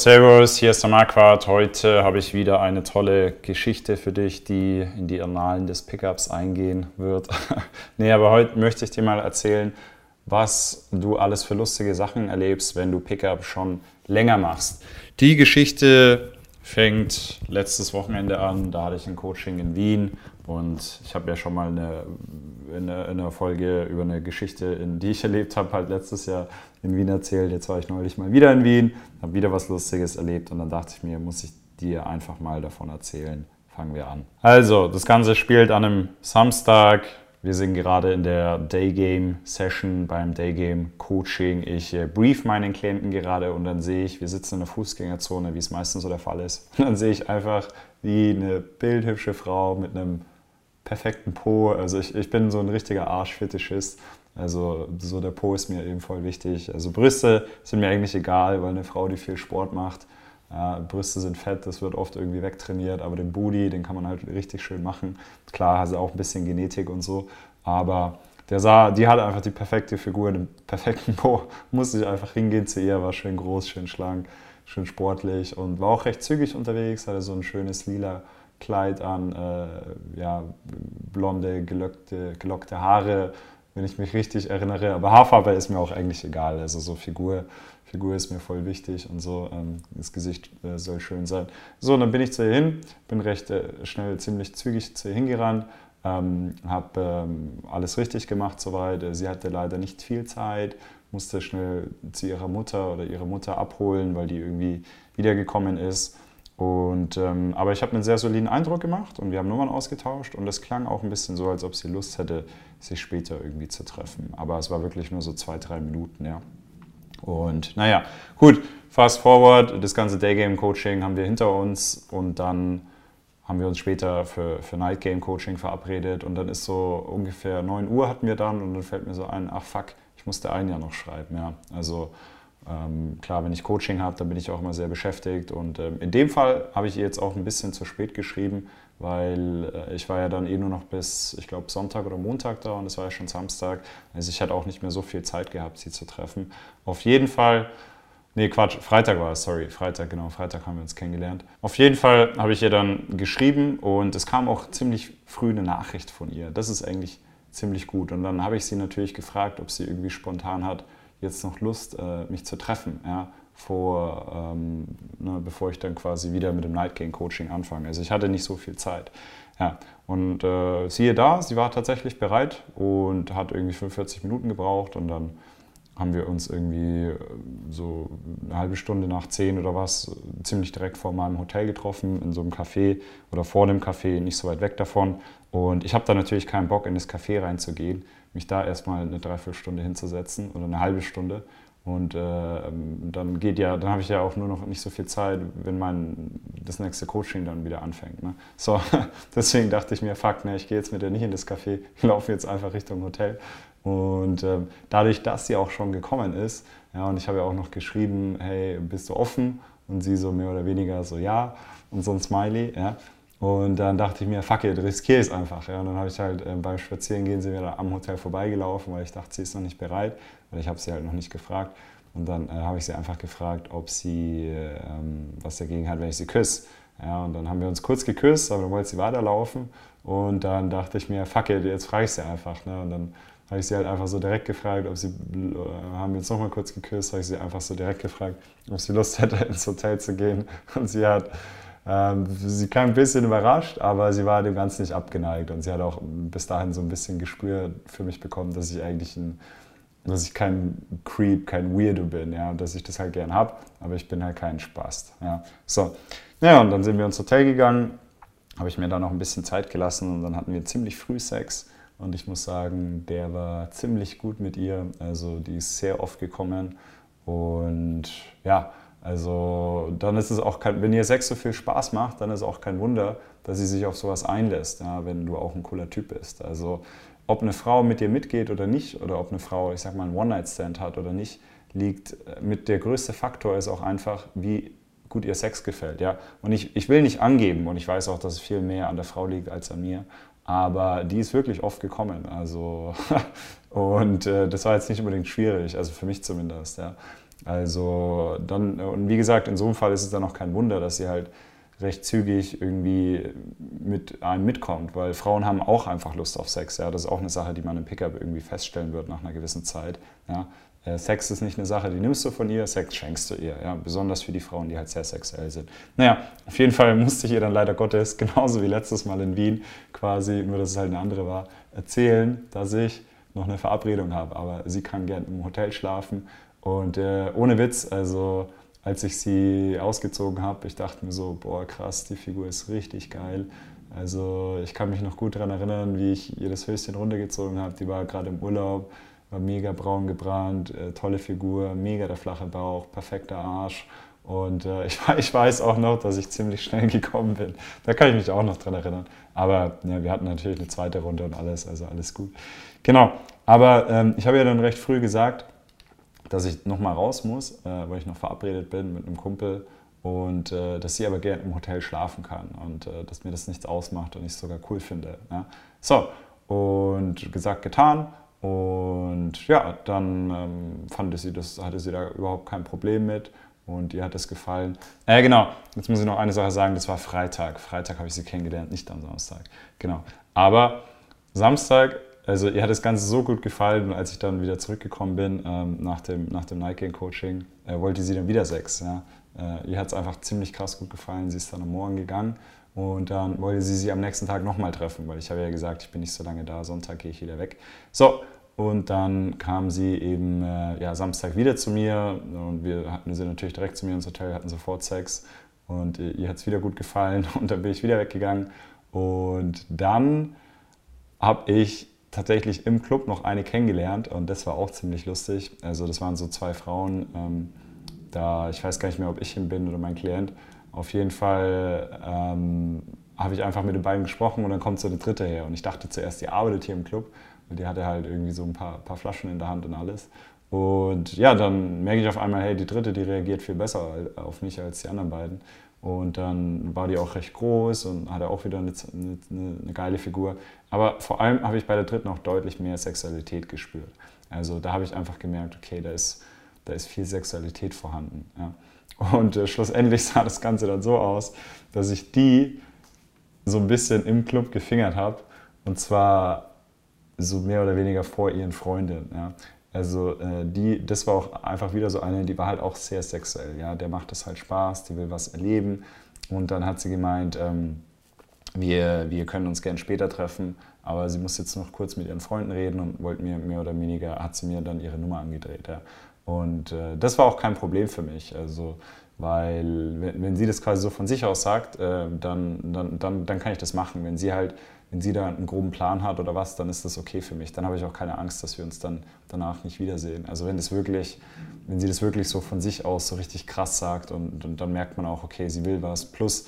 Servus, hier ist der Marquardt. Heute habe ich wieder eine tolle Geschichte für dich, die in die Annalen des Pickups eingehen wird. nee, aber heute möchte ich dir mal erzählen, was du alles für lustige Sachen erlebst, wenn du Pickup schon länger machst. Die Geschichte fängt letztes Wochenende an. Da hatte ich ein Coaching in Wien und ich habe ja schon mal eine, eine, eine, Folge über eine Geschichte, in die ich erlebt habe, halt letztes Jahr in Wien erzählt. Jetzt war ich neulich mal wieder in Wien, habe wieder was Lustiges erlebt und dann dachte ich mir, muss ich dir einfach mal davon erzählen. Fangen wir an. Also, das Ganze spielt an einem Samstag. Wir sind gerade in der Daygame Session beim Daygame Coaching. Ich äh, brief meinen Klienten gerade und dann sehe ich, wir sitzen in der Fußgängerzone, wie es meistens so der Fall ist. Und dann sehe ich einfach, wie eine bildhübsche Frau mit einem perfekten Po. Also ich, ich bin so ein richtiger Arschfetischist. Also so der Po ist mir eben voll wichtig. Also Brüste sind mir eigentlich egal, weil eine Frau, die viel Sport macht, ja, Brüste sind fett, das wird oft irgendwie wegtrainiert, aber den Booty, den kann man halt richtig schön machen. Klar, also auch ein bisschen Genetik und so, aber der sah, die hatte einfach die perfekte Figur, den perfekten Po. Musste ich einfach hingehen zu ihr, war schön groß, schön schlank, schön sportlich und war auch recht zügig unterwegs, hatte so ein schönes lila Kleid an, äh, ja, blonde, gelockte, gelockte Haare, wenn ich mich richtig erinnere. Aber Haarfarbe ist mir auch eigentlich egal. Also so Figur, Figur ist mir voll wichtig und so. Ähm, das Gesicht äh, soll schön sein. So, dann bin ich zu ihr hin, bin recht äh, schnell, ziemlich zügig zu ihr hingerannt. Ähm, habe ähm, alles richtig gemacht soweit. Sie hatte leider nicht viel Zeit, musste schnell zu ihrer Mutter oder ihre Mutter abholen, weil die irgendwie wiedergekommen ist. Und, ähm, aber ich habe einen sehr soliden Eindruck gemacht und wir haben Nummern ausgetauscht und es klang auch ein bisschen so, als ob sie Lust hätte, sich später irgendwie zu treffen. Aber es war wirklich nur so zwei, drei Minuten, ja. Und naja, gut, fast forward, das ganze Daygame Coaching haben wir hinter uns und dann haben wir uns später für, für Night Game Coaching verabredet und dann ist so ungefähr 9 Uhr hatten wir dann und dann fällt mir so ein, ach fuck, ich musste ein Jahr noch schreiben, ja. Also ähm, klar, wenn ich Coaching habe, dann bin ich auch immer sehr beschäftigt. Und ähm, in dem Fall habe ich ihr jetzt auch ein bisschen zu spät geschrieben, weil äh, ich war ja dann eh nur noch bis, ich glaube, Sonntag oder Montag da und es war ja schon Samstag. Also ich hatte auch nicht mehr so viel Zeit gehabt, sie zu treffen. Auf jeden Fall, nee, Quatsch, Freitag war es, sorry, Freitag, genau, Freitag haben wir uns kennengelernt. Auf jeden Fall habe ich ihr dann geschrieben und es kam auch ziemlich früh eine Nachricht von ihr. Das ist eigentlich ziemlich gut. Und dann habe ich sie natürlich gefragt, ob sie irgendwie spontan hat, jetzt noch Lust, äh, mich zu treffen, ja, vor, ähm, ne, bevor ich dann quasi wieder mit dem Night Game Coaching anfange. Also ich hatte nicht so viel Zeit. Ja. Und äh, siehe da, sie war tatsächlich bereit und hat irgendwie 45 Minuten gebraucht und dann haben wir uns irgendwie äh, so eine halbe Stunde nach zehn oder was ziemlich direkt vor meinem Hotel getroffen, in so einem Café oder vor dem Café, nicht so weit weg davon. Und ich habe da natürlich keinen Bock, in das Café reinzugehen, mich da erstmal eine Dreiviertelstunde hinzusetzen oder eine halbe Stunde. Und äh, dann geht ja, dann habe ich ja auch nur noch nicht so viel Zeit, wenn mein das nächste Coaching dann wieder anfängt. Ne? So, deswegen dachte ich mir, fuck, ne, ich gehe jetzt mit dir nicht in das Café, laufe jetzt einfach Richtung Hotel. Und äh, dadurch, dass sie auch schon gekommen ist, ja, und ich habe ja auch noch geschrieben, hey, bist du offen? Und sie so mehr oder weniger so, ja, und so ein Smiley, ja. Und dann dachte ich mir, fuck it, riskiere es einfach. Ja. Und dann habe ich halt äh, beim Spazierengehen wir da am Hotel vorbeigelaufen, weil ich dachte, sie ist noch nicht bereit, weil ich habe sie halt noch nicht gefragt. Und dann äh, habe ich sie einfach gefragt, ob sie ähm, was dagegen hat, wenn ich sie küsse. Ja, und dann haben wir uns kurz geküsst, aber dann wollte sie weiterlaufen. Und dann dachte ich mir, fuck it, jetzt frage ich sie einfach. Ne? Und dann habe ich sie halt einfach so direkt gefragt, ob sie, äh, haben wir uns nochmal kurz geküsst, habe ich sie einfach so direkt gefragt, ob sie Lust hätte, ins Hotel zu gehen. Und sie hat sie klang ein bisschen überrascht, aber sie war dem Ganzen nicht abgeneigt. Und sie hat auch bis dahin so ein bisschen Gespür für mich bekommen, dass ich eigentlich ein, dass ich kein Creep, kein Weirdo bin, ja, dass ich das halt gern habe, aber ich bin halt kein Spast, ja. So, ja, und dann sind wir ins Hotel gegangen, habe ich mir da noch ein bisschen Zeit gelassen und dann hatten wir ziemlich früh Sex. Und ich muss sagen, der war ziemlich gut mit ihr, also die ist sehr oft gekommen. Und ja, also dann ist es auch kein, wenn ihr Sex so viel Spaß macht, dann ist auch kein Wunder, dass sie sich auf sowas einlässt, ja, wenn du auch ein cooler Typ bist. Also ob eine Frau mit dir mitgeht oder nicht, oder ob eine Frau, ich sag mal, einen One-Night-Stand hat oder nicht, liegt äh, mit der größte Faktor ist auch einfach, wie gut ihr Sex gefällt. Ja? Und ich, ich will nicht angeben und ich weiß auch, dass es viel mehr an der Frau liegt als an mir. Aber die ist wirklich oft gekommen. Also, und äh, das war jetzt nicht unbedingt schwierig, also für mich zumindest. Ja. Also dann, und wie gesagt, in so einem Fall ist es dann auch kein Wunder, dass sie halt recht zügig irgendwie mit einem mitkommt, weil Frauen haben auch einfach Lust auf Sex. Ja, das ist auch eine Sache, die man im Pickup irgendwie feststellen wird nach einer gewissen Zeit. Ja, äh, Sex ist nicht eine Sache, die nimmst du von ihr, Sex schenkst du ihr. Ja, besonders für die Frauen, die halt sehr sexuell sind. Naja, auf jeden Fall musste ich ihr dann leider Gottes, genauso wie letztes Mal in Wien, quasi, nur dass es halt eine andere war, erzählen, dass ich noch eine Verabredung habe. Aber sie kann gern im Hotel schlafen. Und äh, ohne Witz, also als ich sie ausgezogen habe, ich dachte mir so, boah krass, die Figur ist richtig geil. Also ich kann mich noch gut daran erinnern, wie ich ihr das Höschen runtergezogen habe. Die war gerade im Urlaub, war mega braun gebrannt, äh, tolle Figur, mega der flache Bauch, perfekter Arsch. Und äh, ich, ich, weiß auch noch, dass ich ziemlich schnell gekommen bin. Da kann ich mich auch noch dran erinnern. Aber ja, wir hatten natürlich eine zweite Runde und alles, also alles gut. Genau, aber ähm, ich habe ja dann recht früh gesagt, dass ich nochmal raus muss, äh, weil ich noch verabredet bin mit einem Kumpel und äh, dass sie aber gerne im Hotel schlafen kann und äh, dass mir das nichts ausmacht und ich es sogar cool finde. Ja? So, und gesagt, getan. Und ja, dann ähm, fand sie das, hatte sie da überhaupt kein Problem mit und ihr hat es gefallen. Äh, genau, jetzt muss ich noch eine Sache sagen, das war Freitag. Freitag habe ich sie kennengelernt, nicht am Samstag. Genau. Aber Samstag also ihr hat das Ganze so gut gefallen und als ich dann wieder zurückgekommen bin ähm, nach dem, nach dem Night Game Coaching, äh, wollte sie dann wieder Sex. Ja? Äh, ihr hat es einfach ziemlich krass gut gefallen. Sie ist dann am Morgen gegangen und dann wollte sie sie am nächsten Tag nochmal treffen, weil ich habe ja gesagt, ich bin nicht so lange da, Sonntag gehe ich wieder weg. So, und dann kam sie eben äh, ja, Samstag wieder zu mir und wir hatten sie natürlich direkt zu mir ins Hotel, hatten sofort Sex und äh, ihr hat es wieder gut gefallen und dann bin ich wieder weggegangen. Und dann habe ich tatsächlich im Club noch eine kennengelernt und das war auch ziemlich lustig. Also das waren so zwei Frauen, ähm, da ich weiß gar nicht mehr, ob ich hin bin oder mein Klient. Auf jeden Fall ähm, habe ich einfach mit den beiden gesprochen und dann kommt so eine dritte her. Und ich dachte zuerst, die arbeitet hier im Club, weil die hatte halt irgendwie so ein paar, paar Flaschen in der Hand und alles. Und ja, dann merke ich auf einmal, hey, die dritte, die reagiert viel besser auf mich als die anderen beiden. Und dann war die auch recht groß und hatte auch wieder eine, eine, eine geile Figur. Aber vor allem habe ich bei der dritten auch deutlich mehr Sexualität gespürt. Also da habe ich einfach gemerkt, okay, da ist, da ist viel Sexualität vorhanden. Ja. Und äh, schlussendlich sah das Ganze dann so aus, dass ich die so ein bisschen im Club gefingert habe. Und zwar so mehr oder weniger vor ihren Freundinnen. Ja. Also äh, die, das war auch einfach wieder so eine, die war halt auch sehr sexuell. Ja? Der macht das halt Spaß, die will was erleben. Und dann hat sie gemeint, ähm, wir, wir können uns gern später treffen, aber sie muss jetzt noch kurz mit ihren Freunden reden und wollte mir mehr oder weniger, hat sie mir dann ihre Nummer angedreht. Ja. Und äh, das war auch kein Problem für mich. Also, weil wenn, wenn sie das quasi so von sich aus sagt, äh, dann, dann, dann, dann kann ich das machen. Wenn sie halt wenn sie da einen groben Plan hat oder was, dann ist das okay für mich. Dann habe ich auch keine Angst, dass wir uns dann danach nicht wiedersehen. Also wenn das wirklich, wenn sie das wirklich so von sich aus so richtig krass sagt und, und dann merkt man auch, okay, sie will was. Plus,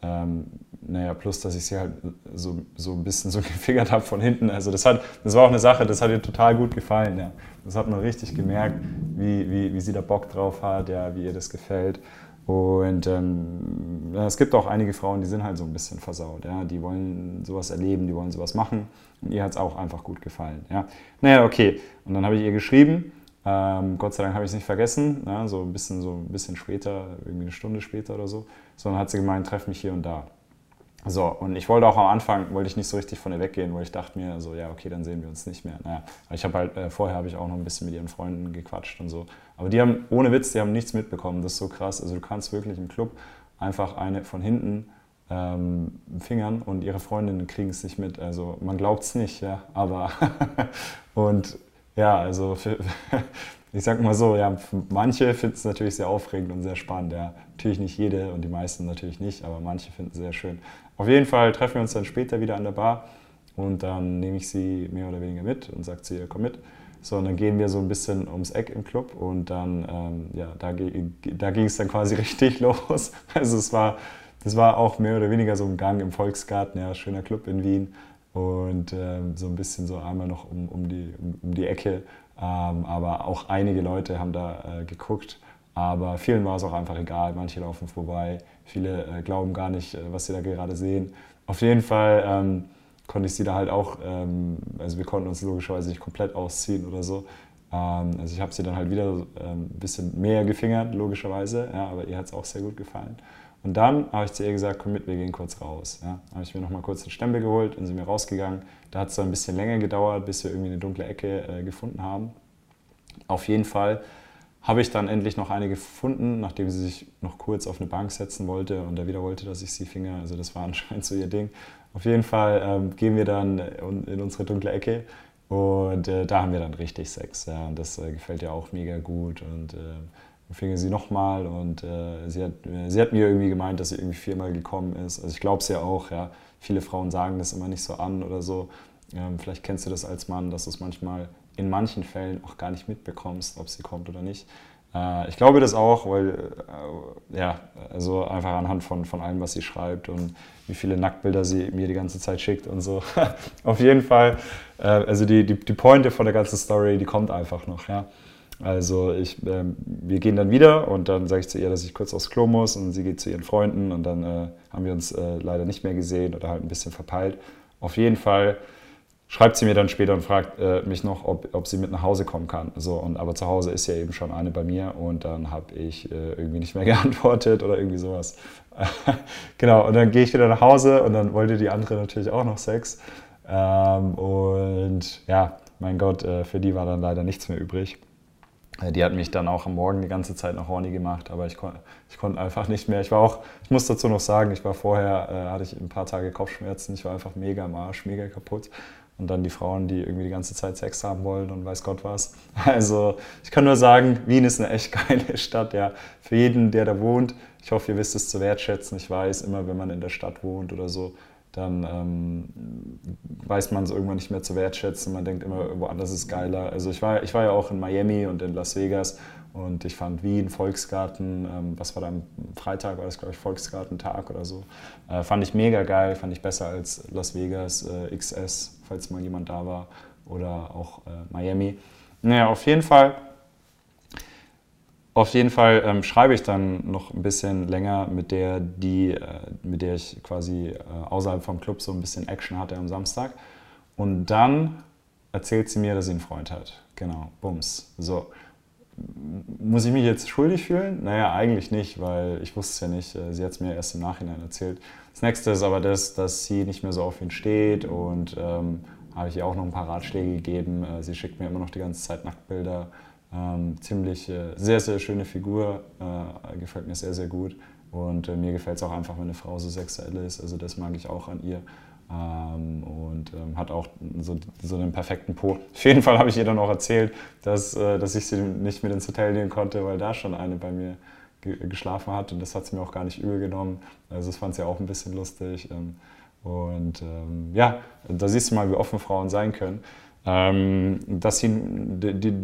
ähm, naja, plus, dass ich sie halt so, so ein bisschen so gefigert habe von hinten. Also das, hat, das war auch eine Sache, das hat ihr total gut gefallen. Ja. Das hat man richtig gemerkt, wie, wie, wie sie da Bock drauf hat, ja, wie ihr das gefällt. Und ähm, es gibt auch einige Frauen, die sind halt so ein bisschen versaut. Ja? Die wollen sowas erleben, die wollen sowas machen. Und ihr hat es auch einfach gut gefallen. Ja? Naja, okay. Und dann habe ich ihr geschrieben. Ähm, Gott sei Dank habe ich es nicht vergessen. Ja? So, ein bisschen, so ein bisschen später, irgendwie eine Stunde später oder so. Sondern hat sie gemeint, treff mich hier und da. So, und ich wollte auch am Anfang, wollte ich nicht so richtig von ihr weggehen, weil ich dachte mir so, ja, okay, dann sehen wir uns nicht mehr. Naja, ich habe halt, äh, vorher habe ich auch noch ein bisschen mit ihren Freunden gequatscht und so. Aber die haben, ohne Witz, die haben nichts mitbekommen. Das ist so krass. Also du kannst wirklich im Club einfach eine von hinten ähm, fingern und ihre Freundinnen kriegen es nicht mit. Also man glaubt es nicht, ja, aber und ja, also ich sag mal so, ja, manche finden es natürlich sehr aufregend und sehr spannend. Ja. Natürlich nicht jede und die meisten natürlich nicht, aber manche finden es sehr schön. Auf jeden Fall treffen wir uns dann später wieder an der Bar und dann nehme ich sie mehr oder weniger mit und sage zu ihr, komm mit. So, und dann gehen wir so ein bisschen ums Eck im Club und dann, ähm, ja, da, da ging es dann quasi richtig los. Also es war, das war auch mehr oder weniger so ein Gang im Volksgarten, ja, schöner Club in Wien und ähm, so ein bisschen so einmal noch um, um, die, um, um die Ecke. Ähm, aber auch einige Leute haben da äh, geguckt, aber vielen war es auch einfach egal. Manche laufen vorbei, viele äh, glauben gar nicht, äh, was sie da gerade sehen. Auf jeden Fall ähm, konnte ich sie da halt auch, ähm, also wir konnten uns logischerweise nicht komplett ausziehen oder so. Ähm, also ich habe sie dann halt wieder ähm, ein bisschen mehr gefingert, logischerweise, ja, aber ihr hat es auch sehr gut gefallen. Und dann habe ich zu ihr gesagt, komm mit, wir gehen kurz raus. Ja. Habe ich mir nochmal kurz den Stempel geholt und sind wir rausgegangen. Da hat es dann ein bisschen länger gedauert, bis wir irgendwie eine dunkle Ecke äh, gefunden haben. Auf jeden Fall habe ich dann endlich noch eine gefunden, nachdem sie sich noch kurz auf eine Bank setzen wollte und er wieder wollte, dass ich sie finger. Also das war anscheinend so ihr Ding. Auf jeden Fall ähm, gehen wir dann in unsere dunkle Ecke und äh, da haben wir dann richtig Sex. Ja. Und das äh, gefällt ihr auch mega gut. Und äh, dann fing sie nochmal und äh, sie, hat, sie hat mir irgendwie gemeint, dass sie irgendwie viermal gekommen ist. Also ich glaube es ja auch, ja. Viele Frauen sagen das immer nicht so an oder so. Ähm, vielleicht kennst du das als Mann, dass es manchmal in manchen Fällen auch gar nicht mitbekommst, ob sie kommt oder nicht. Äh, ich glaube das auch, weil, äh, ja, also einfach anhand von, von allem, was sie schreibt und wie viele Nacktbilder sie mir die ganze Zeit schickt und so. Auf jeden Fall, äh, also die, die, die Pointe von der ganzen Story, die kommt einfach noch, ja. Also ich, äh, wir gehen dann wieder und dann sage ich zu ihr, dass ich kurz aufs Klo muss und sie geht zu ihren Freunden und dann haben wir uns leider nicht mehr gesehen oder halt ein bisschen verpeilt. Auf jeden Fall schreibt sie mir dann später und fragt äh, mich noch, ob, ob sie mit nach Hause kommen kann. So, und, aber zu Hause ist ja eben schon eine bei mir und dann habe ich äh, irgendwie nicht mehr geantwortet oder irgendwie sowas. genau, und dann gehe ich wieder nach Hause und dann wollte die andere natürlich auch noch Sex. Ähm, und ja, mein Gott, äh, für die war dann leider nichts mehr übrig. Äh, die hat mich dann auch am Morgen die ganze Zeit noch horny gemacht, aber ich, kon ich konnte einfach nicht mehr. Ich war auch, ich muss dazu noch sagen, ich war vorher, äh, hatte ich ein paar Tage Kopfschmerzen, ich war einfach mega am Arsch, mega kaputt und dann die Frauen, die irgendwie die ganze Zeit Sex haben wollen und weiß Gott was. Also ich kann nur sagen, Wien ist eine echt geile Stadt, ja. Für jeden, der da wohnt. Ich hoffe, ihr wisst es zu wertschätzen. Ich weiß, immer wenn man in der Stadt wohnt oder so, dann ähm, weiß man es irgendwann nicht mehr zu wertschätzen. Man denkt immer, woanders ist geiler. Also ich war, ich war ja auch in Miami und in Las Vegas und ich fand Wien, Volksgarten, ähm, was war da am Freitag, war das glaube ich Volksgartentag oder so, äh, fand ich mega geil, fand ich besser als Las Vegas äh, XS, falls mal jemand da war, oder auch äh, Miami. Naja, auf jeden Fall, auf jeden Fall ähm, schreibe ich dann noch ein bisschen länger mit der, die, äh, mit der ich quasi äh, außerhalb vom Club so ein bisschen Action hatte am Samstag. Und dann erzählt sie mir, dass sie einen Freund hat. Genau, bums. So muss ich mich jetzt schuldig fühlen? Naja, eigentlich nicht, weil ich wusste es ja nicht. Äh, sie hat es mir erst im Nachhinein erzählt. Das nächste ist aber das, dass sie nicht mehr so auf ihn steht und ähm, habe ich ihr auch noch ein paar Ratschläge gegeben. Äh, sie schickt mir immer noch die ganze Zeit Nacktbilder. Ähm, ziemlich äh, sehr, sehr schöne Figur, äh, gefällt mir sehr, sehr gut. Und äh, mir gefällt es auch einfach, wenn eine Frau so sexuell ist. Also das mag ich auch an ihr. Ähm, und ähm, hat auch so, so einen perfekten Po. Auf jeden Fall habe ich ihr dann auch erzählt, dass, äh, dass ich sie nicht mit ins Hotel nehmen konnte, weil da schon eine bei mir ge geschlafen hat und das hat sie mir auch gar nicht übel genommen. Also das fand sie auch ein bisschen lustig. Ähm, und ähm, ja, da siehst du mal, wie offen Frauen sein können. Ähm, dass sie, die, die,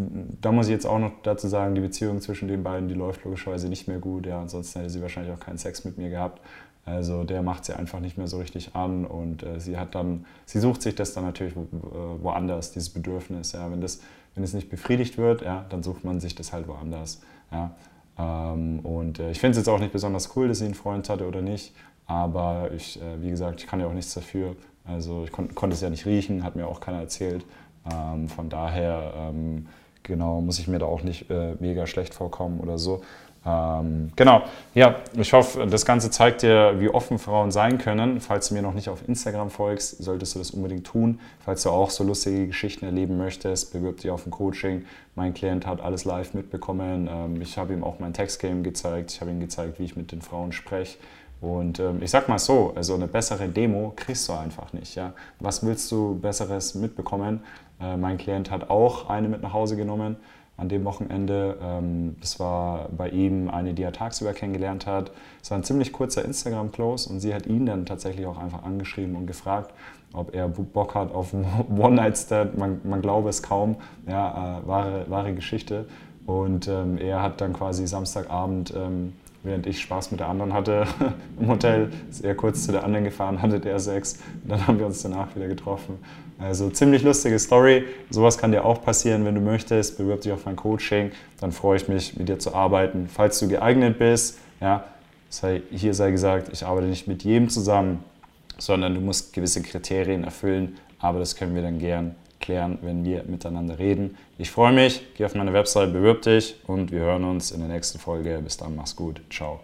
da muss ich jetzt auch noch dazu sagen, die Beziehung zwischen den beiden, die läuft logischerweise nicht mehr gut. Ja, ansonsten hätte sie wahrscheinlich auch keinen Sex mit mir gehabt. Also der macht sie einfach nicht mehr so richtig an und äh, sie hat dann, sie sucht sich das dann natürlich wo, äh, woanders, dieses Bedürfnis. Ja. Wenn, das, wenn es nicht befriedigt wird, ja, dann sucht man sich das halt woanders. Ja. Ähm, und äh, ich finde es jetzt auch nicht besonders cool, dass sie einen Freund hatte oder nicht. Aber ich, äh, wie gesagt, ich kann ja auch nichts dafür. Also ich kon konnte es ja nicht riechen, hat mir auch keiner erzählt. Ähm, von daher, ähm, genau, muss ich mir da auch nicht äh, mega schlecht vorkommen oder so. Ähm, genau, ja, ich hoffe, das Ganze zeigt dir, wie offen Frauen sein können. Falls du mir noch nicht auf Instagram folgst, solltest du das unbedingt tun. Falls du auch so lustige Geschichten erleben möchtest, bewirb dich auf ein Coaching. Mein Klient hat alles live mitbekommen. Ähm, ich habe ihm auch mein Textgame gezeigt. Ich habe ihm gezeigt, wie ich mit den Frauen spreche. Und ähm, ich sag mal so, also eine bessere Demo kriegst du einfach nicht. Ja? Was willst du Besseres mitbekommen? Äh, mein Klient hat auch eine mit nach Hause genommen an dem Wochenende. Ähm, das war bei ihm eine, die er tagsüber kennengelernt hat. Es war ein ziemlich kurzer Instagram-Close und sie hat ihn dann tatsächlich auch einfach angeschrieben und gefragt, ob er Bock hat auf einen One-Night-Stand. Man, man glaube es kaum, ja, äh, wahre, wahre Geschichte. Und ähm, er hat dann quasi Samstagabend, ähm, während ich Spaß mit der anderen hatte im Hotel, ist er kurz zu der anderen gefahren, hatte der Sex. Und dann haben wir uns danach wieder getroffen. Also ziemlich lustige Story. Sowas kann dir auch passieren, wenn du möchtest. Bewirb dich auf mein Coaching. Dann freue ich mich, mit dir zu arbeiten. Falls du geeignet bist, ja, sei, hier sei gesagt, ich arbeite nicht mit jedem zusammen, sondern du musst gewisse Kriterien erfüllen. Aber das können wir dann gern klären, wenn wir miteinander reden. Ich freue mich, geh auf meine Website, bewirb dich und wir hören uns in der nächsten Folge. Bis dann, mach's gut. Ciao.